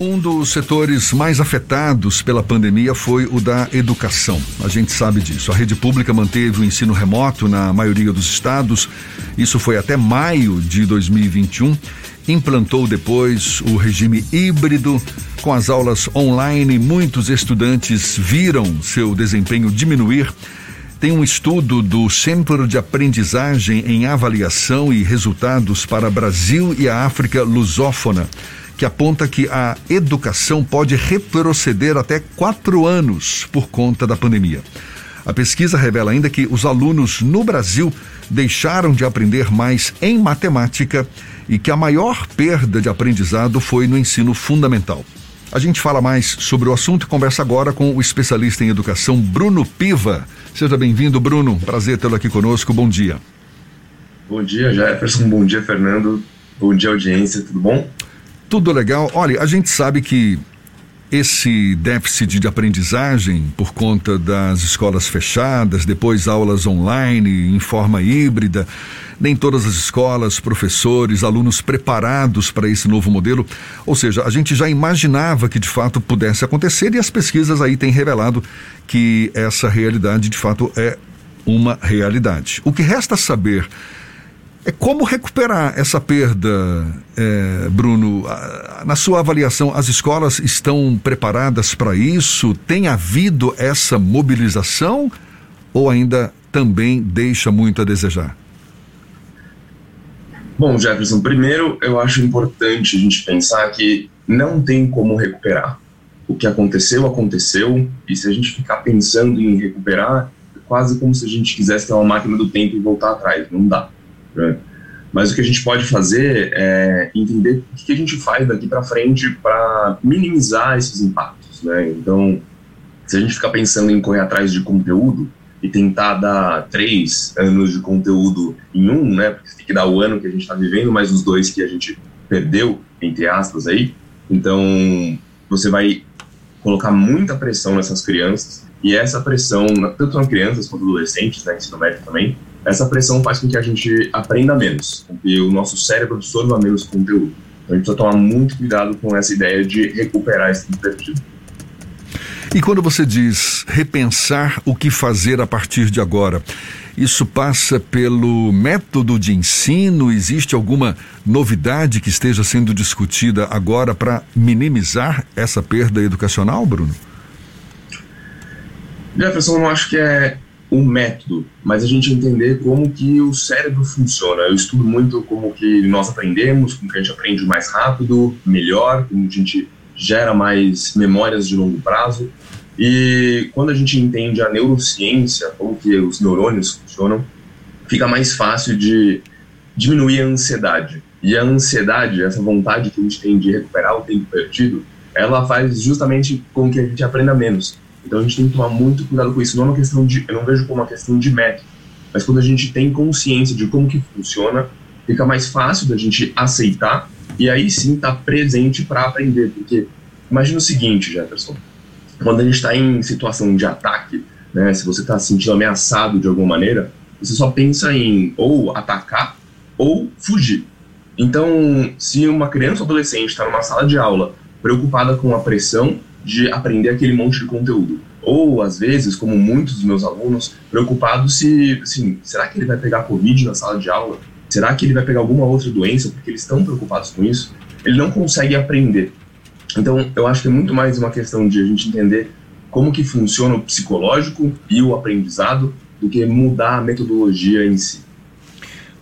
Um dos setores mais afetados pela pandemia foi o da educação. A gente sabe disso. A rede pública manteve o ensino remoto na maioria dos estados. Isso foi até maio de 2021. Implantou depois o regime híbrido. Com as aulas online, muitos estudantes viram seu desempenho diminuir. Tem um estudo do Centro de Aprendizagem em Avaliação e Resultados para Brasil e a África Lusófona que aponta que a educação pode retroceder até quatro anos por conta da pandemia. A pesquisa revela ainda que os alunos no Brasil deixaram de aprender mais em matemática e que a maior perda de aprendizado foi no ensino fundamental. A gente fala mais sobre o assunto e conversa agora com o especialista em educação Bruno Piva. Seja bem-vindo, Bruno. Prazer tê-lo aqui conosco. Bom dia. Bom dia, Jefferson. Bom dia, Fernando. Bom dia, audiência. Tudo bom? Tudo legal. Olha, a gente sabe que esse déficit de aprendizagem por conta das escolas fechadas, depois aulas online em forma híbrida, nem todas as escolas, professores, alunos preparados para esse novo modelo. Ou seja, a gente já imaginava que de fato pudesse acontecer e as pesquisas aí têm revelado que essa realidade de fato é uma realidade. O que resta saber é como recuperar essa perda, é, Bruno? Na sua avaliação, as escolas estão preparadas para isso? Tem havido essa mobilização ou ainda também deixa muito a desejar? Bom, Jefferson, primeiro eu acho importante a gente pensar que não tem como recuperar. O que aconteceu, aconteceu, e se a gente ficar pensando em recuperar, é quase como se a gente quisesse ter uma máquina do tempo e voltar atrás. Não dá. Né? Mas o que a gente pode fazer é entender o que a gente faz daqui para frente para minimizar esses impactos. Né? Então, se a gente ficar pensando em correr atrás de conteúdo e tentar dar três anos de conteúdo em um, né? Porque tem que dar o ano que a gente está vivendo, mais os dois que a gente perdeu, entre aspas, aí. Então, você vai colocar muita pressão nessas crianças e essa pressão, tanto nas crianças quanto adolescentes, né, ensino médio também, essa pressão faz com que a gente aprenda menos, que o nosso cérebro absorva menos conteúdo. Então a gente precisa tomar muito cuidado com essa ideia de recuperar esse tempo perdido. E quando você diz repensar o que fazer a partir de agora, isso passa pelo método de ensino? Existe alguma novidade que esteja sendo discutida agora para minimizar essa perda educacional, Bruno? Jefferson, eu acho que é o método, mas a gente entender como que o cérebro funciona. Eu estudo muito como que nós aprendemos, como que a gente aprende mais rápido, melhor, como a gente gera mais memórias de longo prazo. E quando a gente entende a neurociência, como que os neurônios funcionam, fica mais fácil de diminuir a ansiedade. E a ansiedade, essa vontade que a gente tem de recuperar o tempo perdido, ela faz justamente com que a gente aprenda menos. Então a gente tem que tomar muito cuidado com isso. Não é uma questão de, eu não vejo como uma questão de método, mas quando a gente tem consciência de como que funciona, fica mais fácil da gente aceitar e aí sim estar tá presente para aprender. Porque imagina o seguinte, Jefferson, quando a gente está em situação de ataque, né, se você está se sentindo ameaçado de alguma maneira, você só pensa em ou atacar ou fugir. Então, se uma criança ou adolescente está numa sala de aula preocupada com a pressão de aprender aquele monte de conteúdo. Ou, às vezes, como muitos dos meus alunos, preocupados se, assim, será que ele vai pegar Covid na sala de aula? Será que ele vai pegar alguma outra doença? Porque eles estão preocupados com isso. Ele não consegue aprender. Então, eu acho que é muito mais uma questão de a gente entender como que funciona o psicológico e o aprendizado do que mudar a metodologia em si.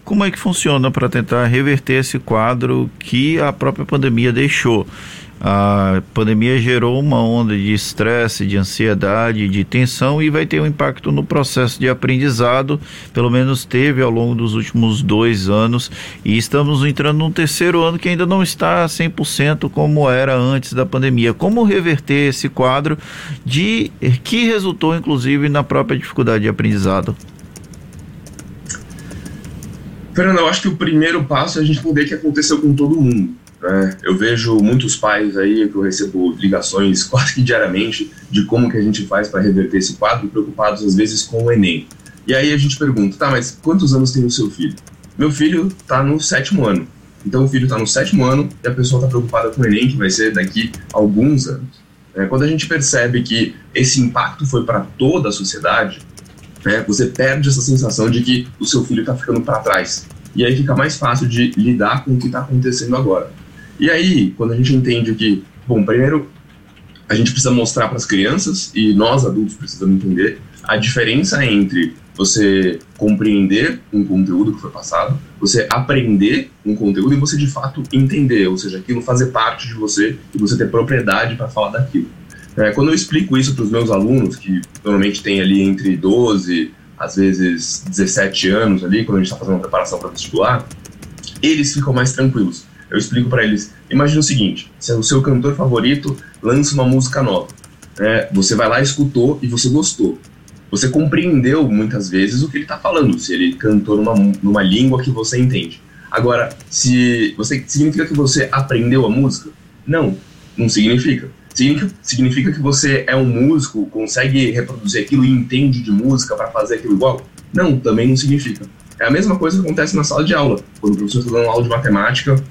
Como é que funciona para tentar reverter esse quadro que a própria pandemia deixou? A pandemia gerou uma onda de estresse, de ansiedade, de tensão e vai ter um impacto no processo de aprendizado, pelo menos teve ao longo dos últimos dois anos, e estamos entrando num terceiro ano que ainda não está 100% como era antes da pandemia. Como reverter esse quadro de que resultou inclusive na própria dificuldade de aprendizado? Fernando, eu acho que o primeiro passo é a gente entender que aconteceu com todo mundo né? Eu vejo muitos pais aí que eu recebo ligações quase que diariamente de como que a gente faz para reverter esse quadro, preocupados às vezes com o Enem. E aí a gente pergunta, tá, mas quantos anos tem o seu filho? Meu filho está no sétimo ano. Então o filho está no sétimo ano e a pessoa está preocupada com o Enem, que vai ser daqui a alguns anos. É, quando a gente percebe que esse impacto foi para toda a sociedade, né, você perde essa sensação de que o seu filho está ficando para trás. E aí fica mais fácil de lidar com o que está acontecendo agora. E aí, quando a gente entende que, bom, primeiro a gente precisa mostrar para as crianças e nós adultos precisamos entender a diferença entre você compreender um conteúdo que foi passado, você aprender um conteúdo e você de fato entender, ou seja, aquilo fazer parte de você e você ter propriedade para falar daquilo. É, quando eu explico isso para os meus alunos, que normalmente tem ali entre 12, às vezes 17 anos ali, quando a gente está fazendo uma preparação para vestibular, eles ficam mais tranquilos. Eu explico para eles, imagine o seguinte, se o seu cantor favorito lança uma música nova, é, você vai lá, escutou e você gostou você compreendeu muitas vezes o que ele está falando, se ele cantou numa, numa língua que você entende. Agora, se você significa que você aprendeu a música? Não, não significa. Significa, significa que você é um músico, consegue reproduzir aquilo e entende de música para fazer aquilo igual? Não, também não significa. É a mesma coisa que acontece na sala de aula, quando o professor está dando aula de matemática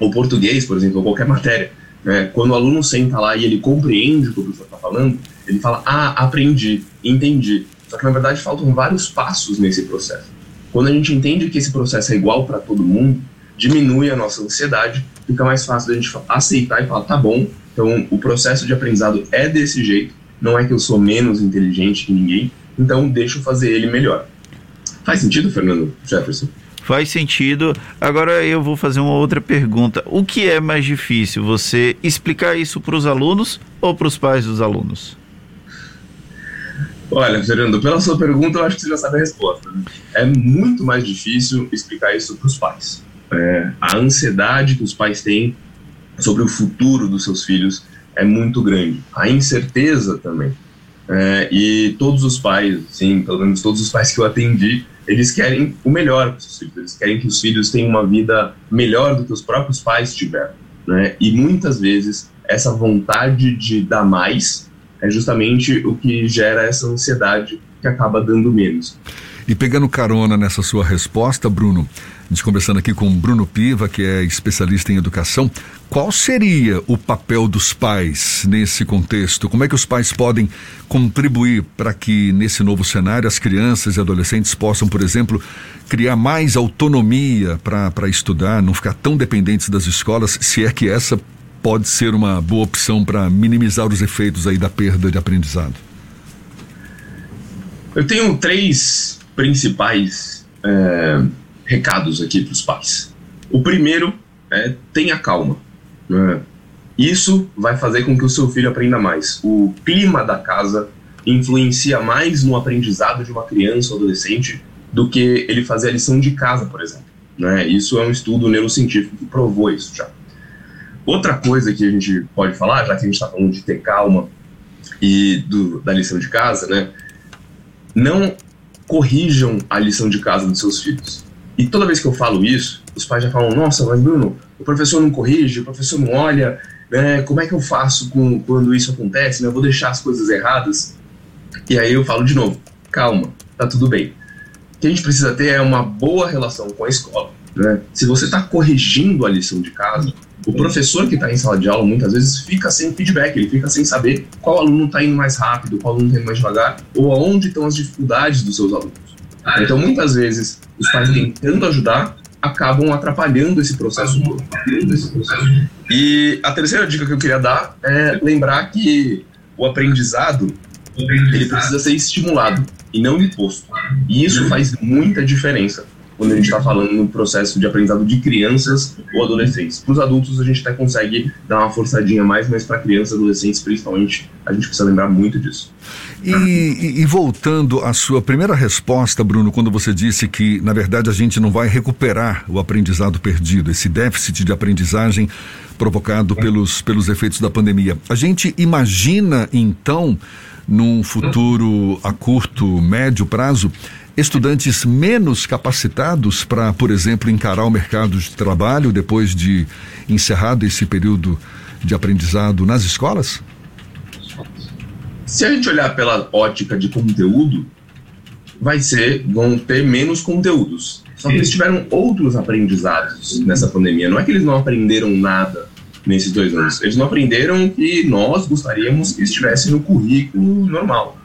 ou português, por exemplo, ou qualquer matéria. Né? Quando o aluno senta lá e ele compreende o que o professor está falando, ele fala, ah, aprendi, entendi. Só que na verdade faltam vários passos nesse processo. Quando a gente entende que esse processo é igual para todo mundo, diminui a nossa ansiedade, fica mais fácil da gente aceitar e falar, tá bom, então o processo de aprendizado é desse jeito, não é que eu sou menos inteligente que ninguém, então deixa eu fazer ele melhor. Faz sentido, Fernando Jefferson? Faz sentido. Agora eu vou fazer uma outra pergunta. O que é mais difícil, você explicar isso para os alunos ou para os pais dos alunos? Olha, Fernando, pela sua pergunta, eu acho que você já sabe a resposta. Né? É muito mais difícil explicar isso para os pais. É, a ansiedade que os pais têm sobre o futuro dos seus filhos é muito grande. A incerteza também. É, e todos os pais, sim, pelo menos todos os pais que eu atendi, eles querem o melhor para seus filhos. Eles querem que os filhos tenham uma vida melhor do que os próprios pais tiveram. Né? E muitas vezes essa vontade de dar mais é justamente o que gera essa ansiedade que acaba dando menos. E pegando carona nessa sua resposta, Bruno, a gente conversando aqui com Bruno Piva, que é especialista em educação, qual seria o papel dos pais nesse contexto? Como é que os pais podem contribuir para que nesse novo cenário as crianças e adolescentes possam, por exemplo, criar mais autonomia para estudar, não ficar tão dependentes das escolas, se é que essa pode ser uma boa opção para minimizar os efeitos aí da perda de aprendizado? Eu tenho três principais é, recados aqui para os pais. O primeiro é tenha calma. Né? Isso vai fazer com que o seu filho aprenda mais. O clima da casa influencia mais no aprendizado de uma criança ou adolescente do que ele fazer a lição de casa, por exemplo. Né? Isso é um estudo neurocientífico que provou isso já. Outra coisa que a gente pode falar, já que a gente está falando de ter calma e do, da lição de casa, né? Não corrijam a lição de casa dos seus filhos. E toda vez que eu falo isso, os pais já falam: Nossa, mas Bruno, o professor não corrige, o professor não olha, né? como é que eu faço com, quando isso acontece? Né? Eu vou deixar as coisas erradas. E aí eu falo de novo: Calma, tá tudo bem. O que a gente precisa ter é uma boa relação com a escola. Né? Se você está corrigindo a lição de casa, o professor que está em sala de aula muitas vezes fica sem feedback, ele fica sem saber qual aluno está indo mais rápido, qual aluno está indo mais devagar, ou aonde estão as dificuldades dos seus alunos. Então, muitas vezes, os pais tentando ajudar acabam atrapalhando esse processo todo. E a terceira dica que eu queria dar é lembrar que o aprendizado ele precisa ser estimulado e não imposto. E isso faz muita diferença quando a gente está falando no processo de aprendizado de crianças ou adolescentes. Para os adultos, a gente até consegue dar uma forçadinha mais, mas para crianças e adolescentes, principalmente, a gente precisa lembrar muito disso. E, e, voltando à sua primeira resposta, Bruno, quando você disse que, na verdade, a gente não vai recuperar o aprendizado perdido, esse déficit de aprendizagem provocado pelos, pelos efeitos da pandemia. A gente imagina, então, num futuro a curto, médio prazo, estudantes menos capacitados para, por exemplo, encarar o mercado de trabalho depois de encerrado esse período de aprendizado nas escolas? Se a gente olhar pela ótica de conteúdo, vai ser, vão ter menos conteúdos. Só que eles tiveram outros aprendizados nessa pandemia. Não é que eles não aprenderam nada nesses dois anos. Eles não aprenderam que nós gostaríamos que estivesse no currículo normal.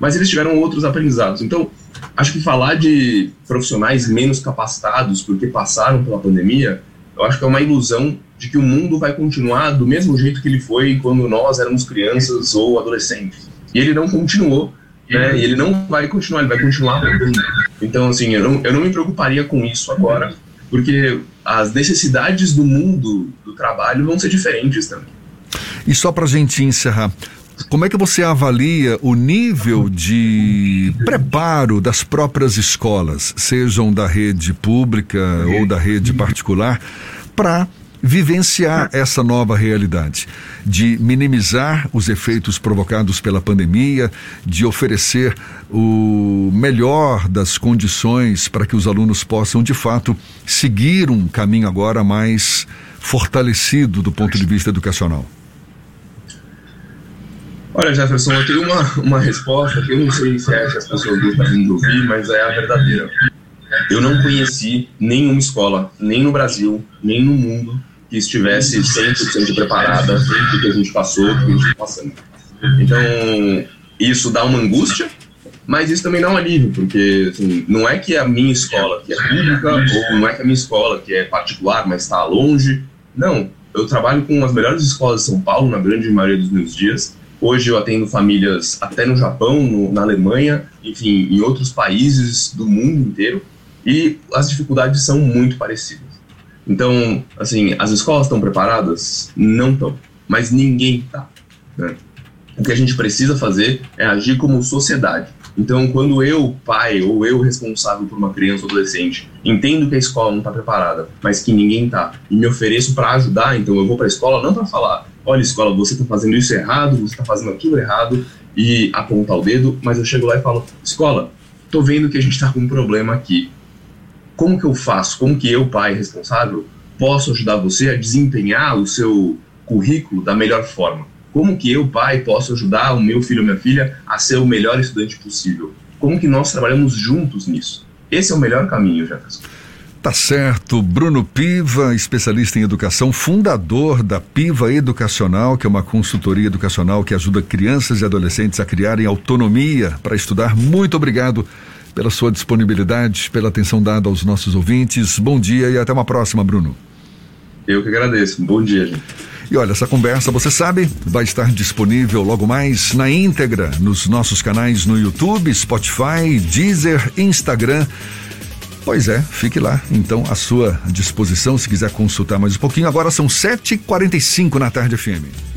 Mas eles tiveram outros aprendizados. Então, acho que falar de profissionais menos capacitados porque passaram pela pandemia, eu acho que é uma ilusão de que o mundo vai continuar do mesmo jeito que ele foi quando nós éramos crianças ou adolescentes. E ele não continuou, né? E ele não vai continuar, ele vai continuar mudando. Então, assim, eu não, eu não me preocuparia com isso agora, porque as necessidades do mundo do trabalho vão ser diferentes também. E só para a gente encerrar, como é que você avalia o nível de preparo das próprias escolas, sejam da rede pública ou da rede particular, para vivenciar essa nova realidade, de minimizar os efeitos provocados pela pandemia, de oferecer o melhor das condições para que os alunos possam, de fato, seguir um caminho agora mais fortalecido do ponto de vista educacional? Olha, Jefferson, eu tenho uma, uma resposta que eu não sei se é que as pessoas gostam de ouvir, mas é a verdadeira. Eu não conheci nenhuma escola, nem no Brasil, nem no mundo, que estivesse 100% preparada do que a gente passou, do que a gente está passando. Então, isso dá uma angústia, mas isso também dá um alívio, porque assim, não é que a minha escola, que é pública, ou não é que a minha escola, que é particular, mas está longe. Não, eu trabalho com as melhores escolas de São Paulo, na grande maioria dos meus dias. Hoje eu atendo famílias até no Japão, no, na Alemanha, enfim, em outros países do mundo inteiro, e as dificuldades são muito parecidas. Então, assim, as escolas estão preparadas? Não estão. Mas ninguém está. Né? O que a gente precisa fazer é agir como sociedade. Então, quando eu, pai, ou eu, responsável por uma criança ou adolescente, entendo que a escola não está preparada, mas que ninguém está, e me ofereço para ajudar, então eu vou para a escola não para falar, olha, escola, você está fazendo isso errado, você está fazendo aquilo errado, e apontar o dedo, mas eu chego lá e falo, escola, tô vendo que a gente está com um problema aqui como que eu faço, como que eu, pai responsável, posso ajudar você a desempenhar o seu currículo da melhor forma? Como que eu, pai, posso ajudar o meu filho ou minha filha a ser o melhor estudante possível? Como que nós trabalhamos juntos nisso? Esse é o melhor caminho, Jefferson. Tá certo. Bruno Piva, especialista em educação, fundador da Piva Educacional, que é uma consultoria educacional que ajuda crianças e adolescentes a criarem autonomia para estudar. Muito obrigado pela sua disponibilidade, pela atenção dada aos nossos ouvintes. Bom dia e até uma próxima, Bruno. Eu que agradeço. Bom dia, gente. E olha, essa conversa, você sabe, vai estar disponível logo mais na íntegra nos nossos canais no YouTube, Spotify, Deezer, Instagram. Pois é, fique lá, então, à sua disposição se quiser consultar mais um pouquinho. Agora são 7h45 na tarde FM.